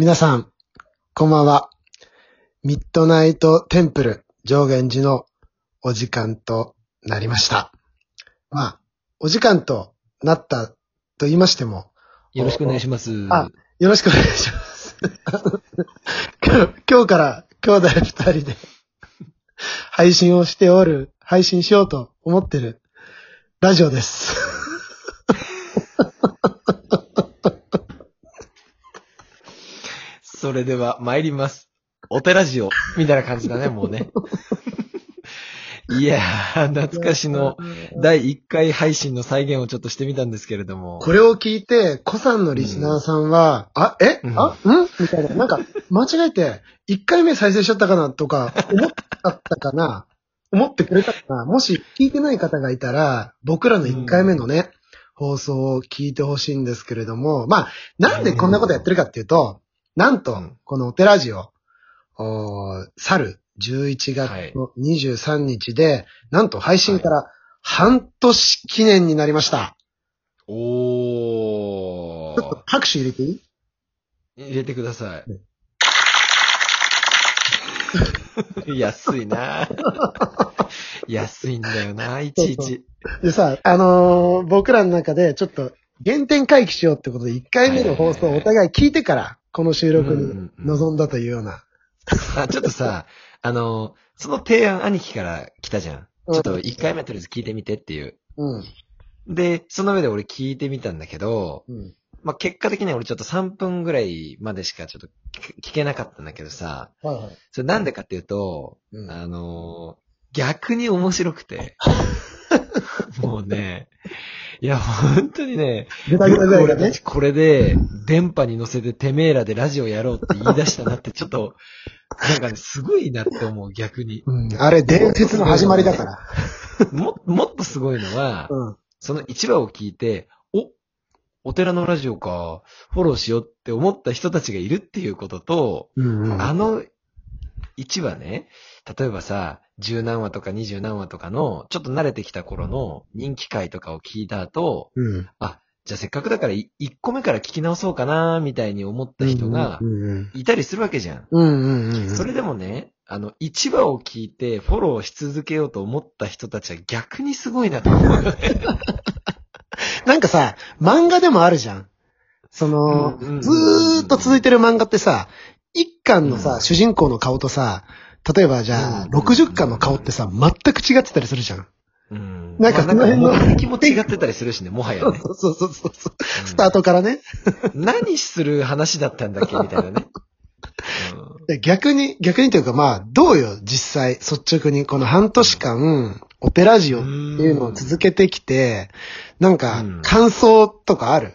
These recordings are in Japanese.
皆さん、こんばんは。ミッドナイトテンプル上限寺のお時間となりました。まあ、お時間となったと言いましても、よろしくお願いします。あよろしくお願いします。今日今日から兄弟二人で配信をしておる、配信しようと思ってるラジオです。それでは参ります。お寺ジオみたいな感じだね、もうね。いやー、懐かしの第1回配信の再現をちょっとしてみたんですけれども。これを聞いて、コさんのリスナーさんは、あ、え、うん。あ、ん？みたいな。なんか、間違えて、1回目再生しちゃったかなとか、思ったかな？思ってくれたかな？もし聞いてない方がいたら、僕らの1回目のね、放送を聞いてほしいんですけれども、まあ、なんでこんなことやってるかっていうと、なんとうん、このお寺ジオ、去る11月の23日で、なんと配信から半年記念になりました。おちょっと拍手入れていい？ー。入れてくださねい。安いな 安いんだよな、いちいち。でさ、あのー僕らの中でちょっと原点回帰しようってことで1回目の放送をお互い聞いてから、この収録に臨んだというような。あ、ちょっとさ、あの、その提案兄貴から来たじゃん。うんちょっと一回目とりあえず聞いてみてっていう。うん。で、その上で俺聞いてみたんだけど、うん。まあ、結果的には俺ちょっと3分ぐらいまでしかちょっと聞聞けなかったんだけどさ、はいはい。それなんでかっていうと、うんあのー逆に面白くて。もうね、いや、本当にね、ぐだぐだぐだぐだね。これで、電波に乗せててめえらでラジオやろうって言い出したなって、ちょっと、なんかね、すごいなって思う、逆に。うん。あれ、伝説の始まりだから。も、もっとすごいのは、うん。その1話を聞いて、お、お寺のラジオか、フォローしようって思った人たちがいるっていうことと、うんうん。あの1話ね、例えばさ、十何話とか二十何話とかの、ちょっと慣れてきた頃の人気回とかを聞いた後、うん。あ、じゃあせっかくだから1個目から聞き直そうかな、みたいに思った人がいたりするわけじゃん。うん。うんうんうん。それでもね、あの、1話を聞いてフォローし続けようと思った人たちは逆にすごいなと思う。なんかさ、漫画でもあるじゃん。その、ずーっと続いてる漫画ってさ、一巻のさ、うん主人公の顔とさ、例えばじゃあ、うん60巻の顔ってさ、全く違ってたりするじゃん。うん。なんかまあなんかその辺の目的も違ってたりするしね、もはやね。そうそうそうそう。うんスタートからね。何する話だったんだっけみたいなね。逆に、逆にというかまあ、どうよ、実際、率直に、この半年間、オペラジオっていうのを続けてきて、なんかうん、感想とかある？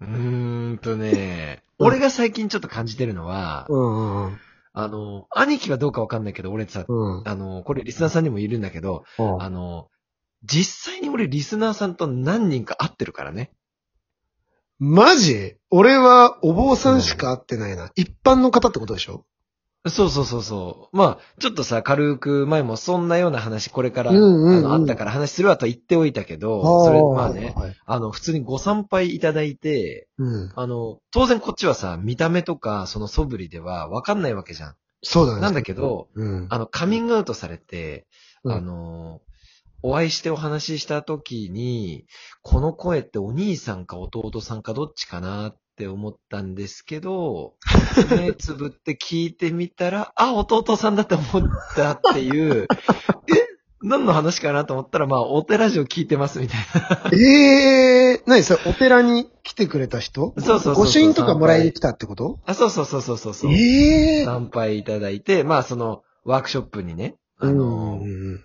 うーんとね、うん俺が最近ちょっと感じてるのは、うんうんあの、兄貴はどうかわかんないけど、俺さ、うん。あの、これリスナーさんにもいるんだけど、うんあの、実際に俺リスナーさんと何人か会ってるからね。マジ？俺はお坊さんしか会ってないな。一般の方ってことでしょ？そうそうそうそう。まあ、ちょっとさ、軽く前もそんなような話、これから、うんうんうんあの、あったから話するわと言っておいたけど、それ、まあね、はい。あの、普通にご参拝いただいて、うん。あの、当然こっちはさ、見た目とか、その素振りではわかんないわけじゃん。そうだね。なんだけど、うん。あの、カミングアウトされて、うんあの、お会いしてお話しした時に、この声ってお兄さんか弟さんかどっちかなって思ったんですけど、目つぶって聞いてみたら、あ、弟さんだって思ったっていう、え何の話かなと思ったら、まあ、お寺ジオ聞いてますみたいえ えー、何それ、お寺に来てくれた人？そうそうそうそう御朱印とかもらいに来たってこと？な。あ、そうそうそうそうそうそう。ええー。参拝いただいて、まあ、その、ワークショップにね、あの、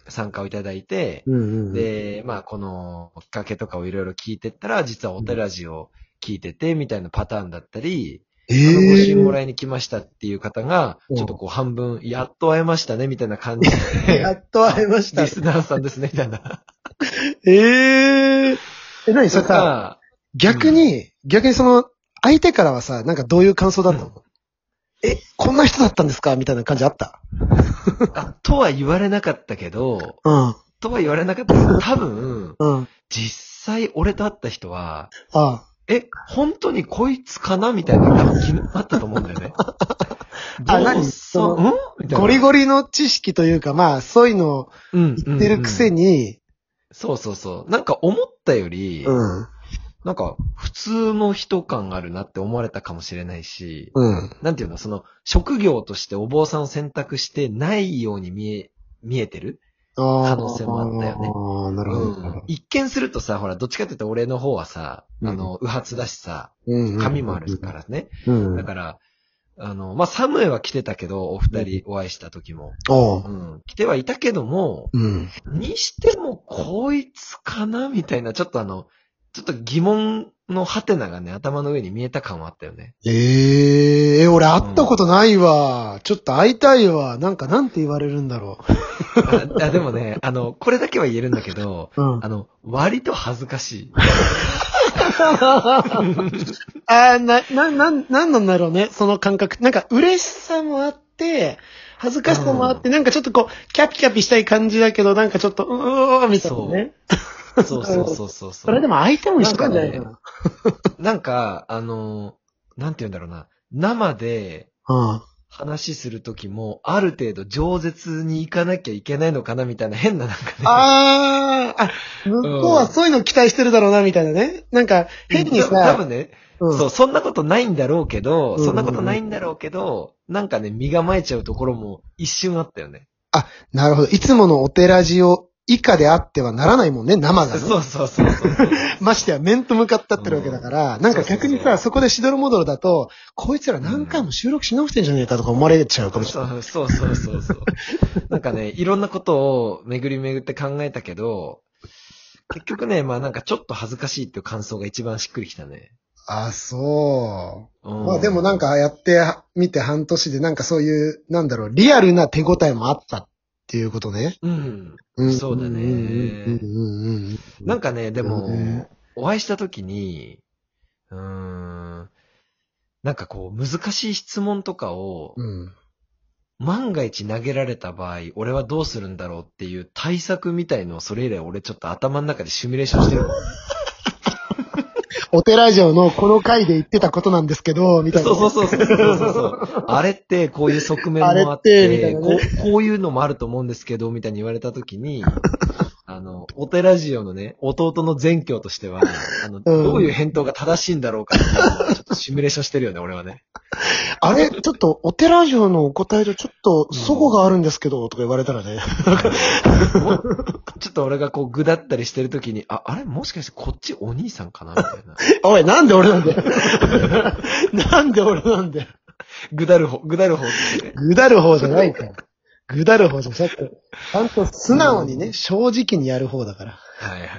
参加をいただいて、うんうんうん、で、まあ、このきっかけとかをいろいろ聞いてったら、実はお寺ジを聞いてて、みたいなパターンだったり、えあの、ご朱印もえらいに来ましたっていう方がう、んちょっとこう半分、やっと会えましたね、みたいな感じー。で、やっと会えましたリ。スナーさんですね、みたいな。ええー。え、何それさ、逆に、逆にその、相手からはさ、なんかどういう感想だったの、え、こんな人だったんですか？みたいな感じあった？あ、とは言われなかったけど、うん。とは言われなかったけど、多分、うん。実際俺と会った人は、あえ、本当にこいつかなみたいな多分気になったと思うんだよね。あ何？そうんみたいな。ゴリゴリの知識というか、まあ、そういうのをうん言ってるくせに。に、そうそうそう。なんか思ったより、うん。なんか普通の人感があるなって思われたかもしれないし、うん。なんていうの、その、職業としてお坊さんを選択してないように見え、見えてるあ可能性もあったよねなるほど。なるほど一見するとさ、ほら、どっちかっていうと俺の方はさ、うんあの、右発だしさ、うん髪もあるか。らね。うん。だから、あの、まあ、サムエは来てたけど、お二人お会いした時も。おう。うん。来てはいたけども、うん。にしても、こいつかなみたいな、ちょっとあの、ちょっと疑問のハテナがね、頭の上に見えた感はあったよね。えええ、俺会ったことないわ。ちょっと会いたいわ。なんかなんて言われるんだろ ああでもね、あの、これだけは言えるんだけど、う。うん。あの、割と恥ずかしい。あーな、な、なん、なんなんだろうね、その感覚。なんか嬉しさもあって、恥ずかしさもあって、なんかちょっとこう、キャピキャピしたい感じだけど、なんかちょっと、うーみたいなね。そうそうそうそう。それでも相手も一緒なんじゃないかな。なんか、あの、なんて言うんだろうな。生でうん。話するときも、ある程度饒舌に行かなきゃいけないのかなみたいな変ななんかね。あー、あ、向こうはそういうの期待してるだろうな、みたいなね。なんか、変に多さ、分ね、うんそう、そんなことないんだろうけど、うんそんなことないんだろうけど、なんかね、身構えちゃうところも一瞬あったよね。なるほど。いつものお寺ジオ以下であってはならないもんね、生がね。そうそうそうそう。ましてや面と向かってってるわけだから、なんか逆にさ、そうそうそうそこでしどろもどろだと、こいつら何回も収録し直してんじゃねえかとか思われちゃうかもしれない。そうそうそうそうそう。なんかね、いろんなことを巡り巡って考えたけど、結局ね、まあなんかちょっと恥ずかしいっていう感想が一番しっくりきたね。あ、そう。うんまあでもなん、かやってみて半年でなんかそういう、なんだろう、リアルな手応えもあったっていうことね。うん。うんそうだねうんうんなんかね、でも、うんお会いした時に、うーん、なんかこう、難しい質問とかを、うん。万が一投げられた場合、俺はどうするんだろうっていう対策みたいのをそれ以来俺ちょっと頭の中でシミュレーションしてる。お寺城のこの回で言ってたことなんですけど、みたいな。そうそうそうそうそうそう。あれってこういう側面もあっあれってみたいて、なねこうこういうのもあると思うんですけど、みたいに言われたときに、あの、お寺ジオのね、弟の前教としては、あの、どういう返答が正しいんだろうかっていうのをちょっとシミュレーションしてるよね、俺はね。あれ、ちょっと、お寺城のお答えとちょっと、祖語があるんですけど、とか言われたらね。もちょっと俺がこう、ぐだったりしてるときに、あ、あれ？もしかしてこっちお兄さんかな？みたいな。おい、なんで俺なんだよ。なんで俺なんだよ。ぐだる方、ぐだる方ね。ぐだる方じゃないから。ぐだる方じゃなくて、ちゃんと素直にね、正直にやる方だから。はいはいは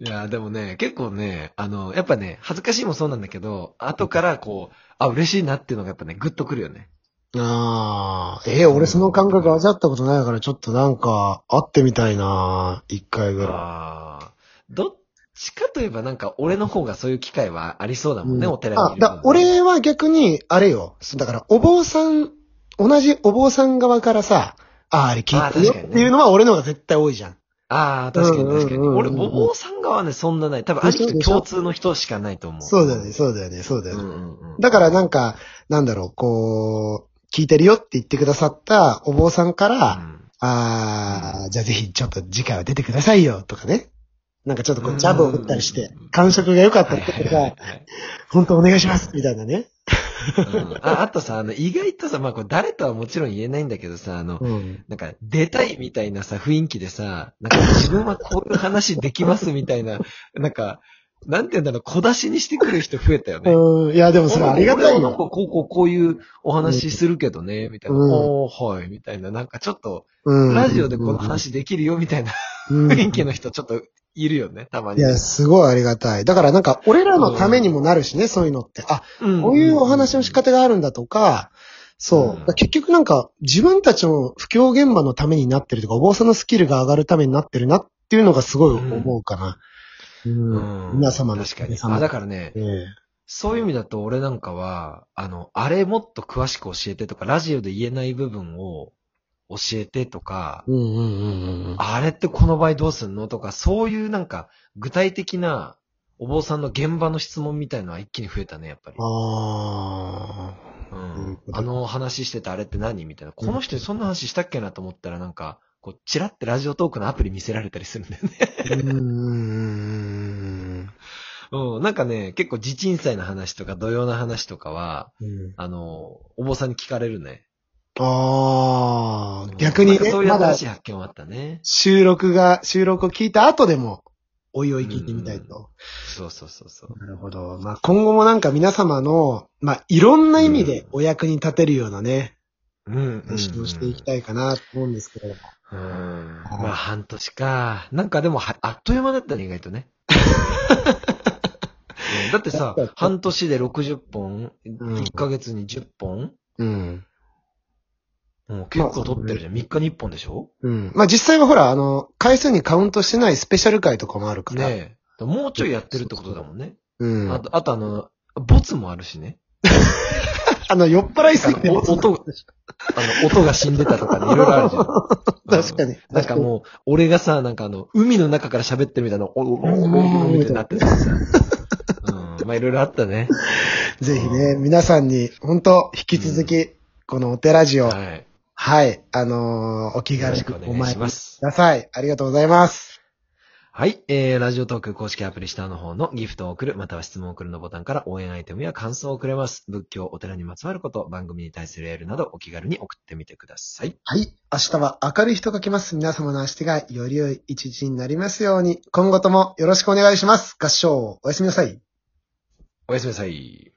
い。いや、でもね、結構ね、あの、やっぱね、恥ずかしいもそうなんだけど、後からこう、あ、嬉しいなっていうのがやっぱね、グッとくるよね。ああ、えー俺その感覚味わったことないから、ちょっとなんか、会ってみたいな一回ぐらああ。どっちかといえばなんか、俺の方がそういう機会はありそうだい。もんね、うんお寺にいあ、だ、俺は逆に、あれよ。だから、お坊さん、同じお坊さん側からさ、ああ、あれ聞いてるよっていうのは俺の方が絶対多いじゃん。ああ、確かに確かに。俺、お坊さん側はね、そんなない。多分、兄貴と共通の人しかないと思う。そうだよね、そうだよね、そうだよね。うんうんうん。だからなんか、なんだろう、こう、聞いてるよって言ってくださったお坊さんから、うんあー、じゃあぜひちょっと次回は出てくださいよ、とかね。なんかちょっとこう、ジャブを打ったりしてうん、感触が良かったはいりとは本当お願いします、みたいなね。うんああとさ、あの、意外とさ、まあこれ誰とはもちろん言えないんだけどさ、あの、うん。なんか、出たいみたいなさ、雰囲気でさ、なんか自分はこういう話できますみたいな、なんか、なんて言うんだろう、小出しにしてくる人増えたよね。うん、いやでもそれありがたいよ。俺はなんかこう、こう、こういうお話するけどね、みたいな。うんおー、はい、みたいな。なんかちょっと、うん。ラジオでこの話できるよ、みたいなうん、雰囲気の人ちょっといるよね、たまに。いや、すごいありがたい。だからなんか、俺らのためにもなるしね、そういうのって。あ、うんこういうお話の仕方があるんだとか、そう。結局なんか、自分たちの布教現場のためになってるとか、お坊さんのスキルが上がるためになってるなっていうのがすごい思うかな。うん。うん皆様の確かに。あ、だからねえ、えそういう意味だと俺なんかは、あの、あれもっと詳しく教えてとか、ラジオで言えない部分を教えてとか、うんうんうんうん。あれってこの場合どうすんのとか、そういうなんか具体的なお坊さんの現場の質問みたいのは一気に増えたね、やっぱり。あうなるんあの話してたあれって何みたいな。この人にそんな話したっけなと思ったらなんか、こう、チラってラジオトークのアプリ見せられたりするんだよね。ー。うーん。うん。なんかね、結構地鎮祭の話とか土曜の話とかは、うんあの、お坊さんに聞かれるね。ああ、逆にね、そういうまだ新しい発見はあったね。収録が、収録を聞いた後でも、おいおい聞いてみたいと。そうそうそうそう。なるほど。まあ、今後もなんか皆様の、まあ、いろんな意味でお役に立てるようなね、うん、うん。話をしていきたいかなと思うんですけれども。うん。まあ、半年か。なんかでもは、あっという間だったね、意外とね。うんだってさ、半年で60本、うん1ヶ月に10本、うん。もう結構撮ってるじゃん。3日に1本でしょ？うん。まあ、実際はほら、あの、回数にカウントしてないスペシャル回とかもあるから。ねえ。もうちょいやってるってことだもんね。うん。あと、あとあの、ボツもあるしね。あの、酔っ払いすぎて音があの、音が死んでたとかね、いろいろあるじゃん。確かに。なんかもう、俺がさ、なんかあの、海の中から喋ってるみたいな、お、お、お、お、お、みたいになって。まあ、いろいろあったね。ぜひね、皆さんに、本当引き続き、このお寺ジオ、はい、はい。あのーお気軽にお願いします。ださい。ありがとうございます。はい。えー、ラジオトーク公式アプリ下の方のギフトを送る、または質問を送るのボタンから応援アイテムや感想をくれます。仏教、お寺にまつわること、番組に対するエールなどお気軽に送ってみてください。はい。明日は明るい日と書きます。皆様の明日がより良い一日になりますように、今後ともよろしくお願いします。合唱、おやすみなさい。おやすみなさい。